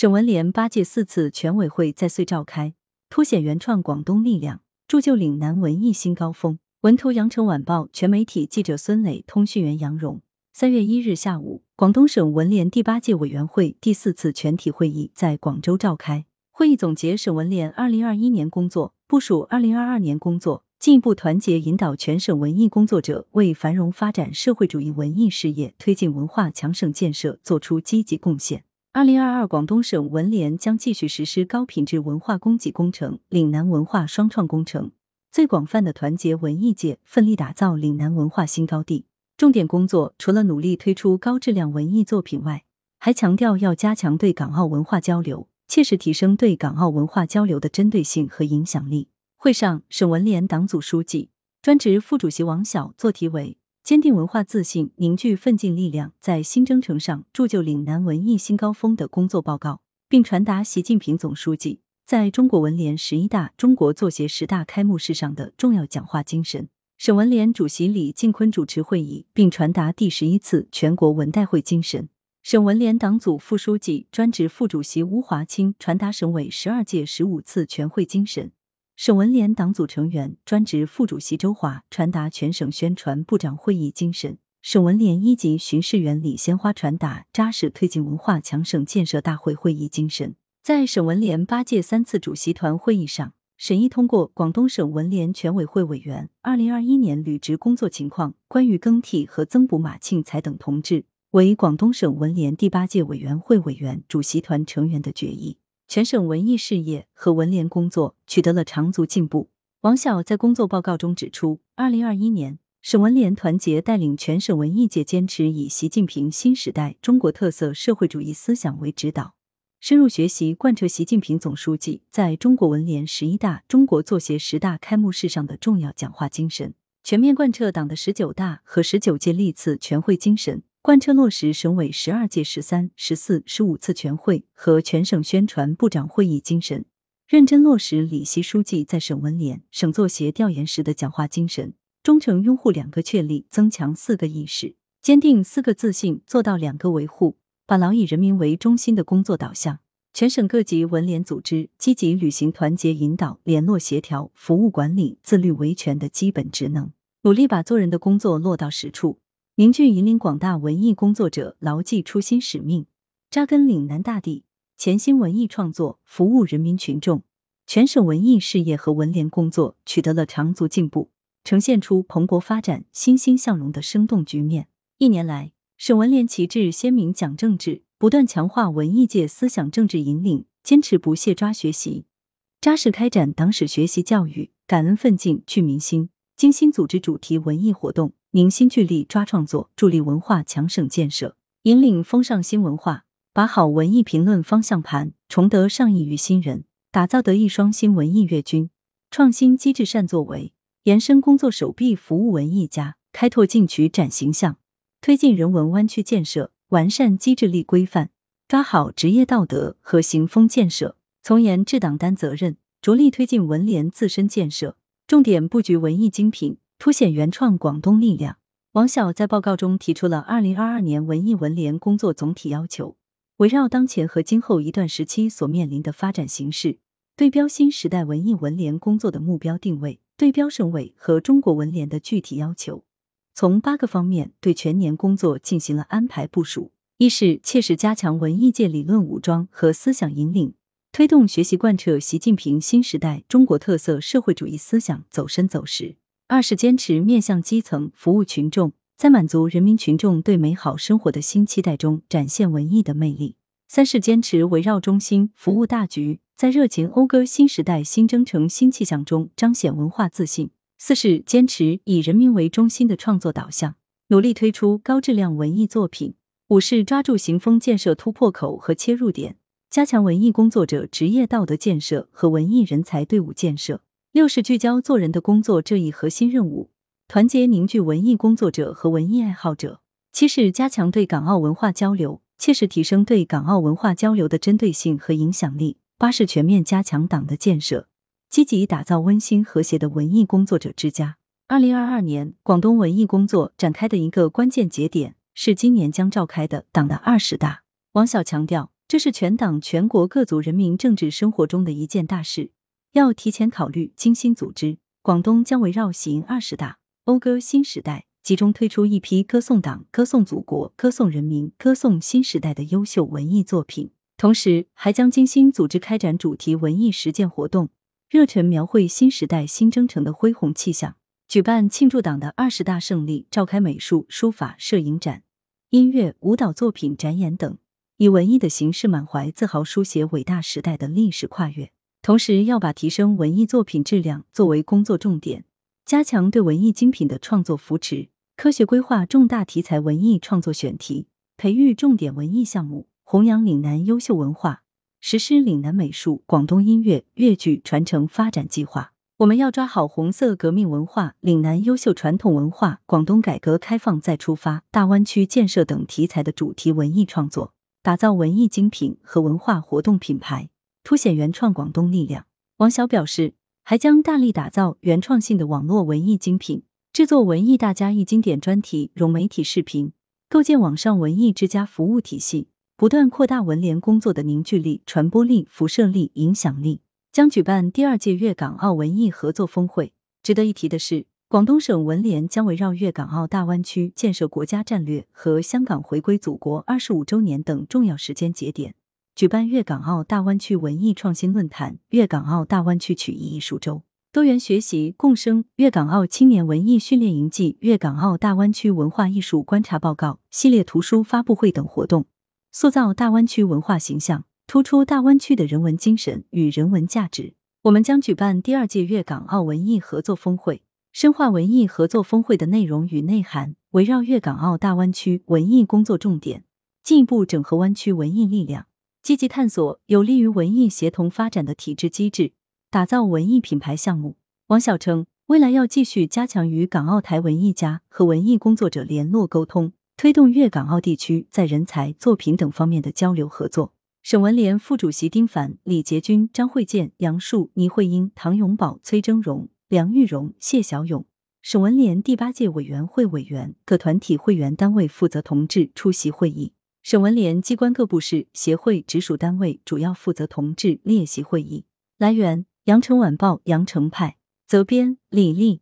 省文联八届四次全委会在穗召开，凸显原创广东力量，铸就岭南文艺新高峰。文图：羊城晚报全媒体记者孙磊，通讯员杨荣。三月一日下午，广东省文联第八届委员会第四次全体会议在广州召开。会议总结省文联二零二一年工作，部署二零二二年工作。进一步团结引导全省文艺工作者为繁荣发展社会主义文艺事业、推进文化强省建设作出积极贡献。二零二二广东省文联将继续实施高品质文化供给工程、岭南文化双创工程，最广泛的团结文艺界，奋力打造岭南文化新高地。重点工作除了努力推出高质量文艺作品外，还强调要加强对港澳文化交流，切实提升对港澳文化交流的针对性和影响力。会上，省文联党组书记、专职副主席王晓作题为“坚定文化自信，凝聚奋进力量，在新征程上铸就岭南文艺新高峰”的工作报告，并传达习近平总书记在中国文联十一大中国作协十大开幕式上的重要讲话精神。省文联主席李进坤主持会议，并传达第十一次全国文代会精神。省文联党组副书记、专职副主席邬华清传达省委十二届十五次全会精神。省文联党组成员、专职副主席周华传达全省宣传部长会议精神。省文联一级巡视员李鲜花传达扎实推进文化强省建设大会会议精神。在省文联八届三次主席团会议上，审议通过广东省文联全委会委员二零二一年履职工作情况关于更替和增补马庆才等同志为广东省文联第八届委员会委员、主席团成员的决议。全省文艺事业和文联工作取得了长足进步。王晓在工作报告中指出，二零二一年，省文联团结带领全省文艺界，坚持以习近平新时代中国特色社会主义思想为指导，深入学习贯彻习近平总书记在中国文联十一大中国作协十大开幕式上的重要讲话精神，全面贯彻党的十九大和十九届历次全会精神。贯彻落实省委十二届十三、十四、十五次全会和全省宣传部长会议精神，认真落实李希书记在省文联、省作协调研时的讲话精神，忠诚拥护两个确立，增强四个意识，坚定四个自信，做到两个维护，把牢以人民为中心的工作导向。全省各级文联组织积极履行团结引导、联络协调、服务管理、自律维权的基本职能，努力把做人的工作落到实处。凝聚引领广大文艺工作者牢记初心使命，扎根岭南大地，潜心文艺创作，服务人民群众。全省文艺事业和文联工作取得了长足进步，呈现出蓬勃发展、欣欣向荣的生动局面。一年来，省文联旗帜鲜明讲政治，不断强化文艺界思想政治引领，坚持不懈抓学习，扎实开展党史学习教育，感恩奋进聚民心，精心组织主题文艺活动。凝心聚力抓创作，助力文化强省建设，引领风尚新文化，把好文艺评论方向盘，重得上亿于新人，打造德艺双新文艺乐军，创新机制善作为，延伸工作手臂服务文艺家，开拓进取展形象，推进人文湾区建设，完善机制力规范，抓好职业道德和行风建设，从严治党担责任，着力推进文联自身建设，重点布局文艺精品。凸显原创广东力量。王晓在报告中提出了二零二二年文艺文联工作总体要求，围绕当前和今后一段时期所面临的发展形势，对标新时代文艺文联工作的目标定位，对标省委和中国文联的具体要求，从八个方面对全年工作进行了安排部署：一是切实加强文艺界理论武装和思想引领，推动学习贯彻习近平新时代中国特色社会主义思想走深走实。二是坚持面向基层服务群众，在满足人民群众对美好生活的新期待中展现文艺的魅力。三是坚持围绕中心服务大局，在热情讴歌新时代新征程新气象中彰显文化自信。四是坚持以人民为中心的创作导向，努力推出高质量文艺作品。五是抓住行风建设突破口和切入点，加强文艺工作者职业道德建设和文艺人才队伍建设。六是聚焦做人的工作这一核心任务，团结凝聚文艺工作者和文艺爱好者。七是加强对港澳文化交流，切实提升对港澳文化交流的针对性和影响力。八是全面加强党的建设，积极打造温馨和谐的文艺工作者之家。二零二二年，广东文艺工作展开的一个关键节点是今年将召开的党的二十大。王晓强调，这是全党全国各族人民政治生活中的一件大事，要提前考虑，精心组织。广东将围绕行二十大，讴歌新时代，集中推出一批歌颂党、歌颂祖国、歌颂人民、歌颂新时代的优秀文艺作品。同时，还将精心组织开展主题文艺实践活动，热忱描绘新时代新征程的恢宏气象。举办庆祝党的二十大胜利，召开美术、书法、摄影展、音乐、舞蹈作品展演等。以文艺的形式满怀自豪，书写伟大时代的历史跨越。同时，要把提升文艺作品质量作为工作重点，加强对文艺精品的创作扶持，科学规划重大题材文艺创作选题，培育重点文艺项目，弘扬岭南优秀文化，实施岭南美术、广东音乐、粤剧传承发展计划。我们要抓好红色革命文化、岭南优秀传统文化、广东改革开放再出发、大湾区建设等题材的主题文艺创作。打造文艺精品和文化活动品牌，凸显原创广东力量。王晓表示，还将大力打造原创性的网络文艺精品，制作文艺大家艺经典专题、融媒体视频，构建网上文艺之家服务体系，不断扩大文联工作的凝聚力、传播力、辐射力、影响力。将举办第二届粤港澳文艺合作峰会。值得一提的是。广东省文联将围绕粤港澳大湾区建设国家战略和香港回归祖国二十五周年等重要时间节点，举办粤港澳大湾区文艺创新论坛、粤港澳大湾区曲艺艺术周、多元学习共生粤港澳青年文艺训练营暨粤港澳大湾区文化艺术观察报告系列图书发布会等活动，塑造大湾区文化形象，突出大湾区的人文精神与人文价值。我们将举办第二届粤港澳文艺合作峰会。深化文艺合作峰会的内容与内涵，围绕粤港澳大湾区文艺工作重点，进一步整合湾区文艺力量，积极探索有利于文艺协同发展的体制机制，打造文艺品牌项目。王晓称，未来要继续加强与港澳台文艺家和文艺工作者联络沟通，推动粤港澳地区在人才、作品等方面的交流合作。省文联副主席丁凡、李杰军、张慧建、杨树、倪慧英、唐永宝、崔峥嵘。梁玉荣、谢小勇，省文联第八届委员会委员、各团体会员单位负责同志出席会议。省文联机关各部室、协会直属单位主要负责同志列席会议。来源：羊城晚报羊城派，责编：李丽。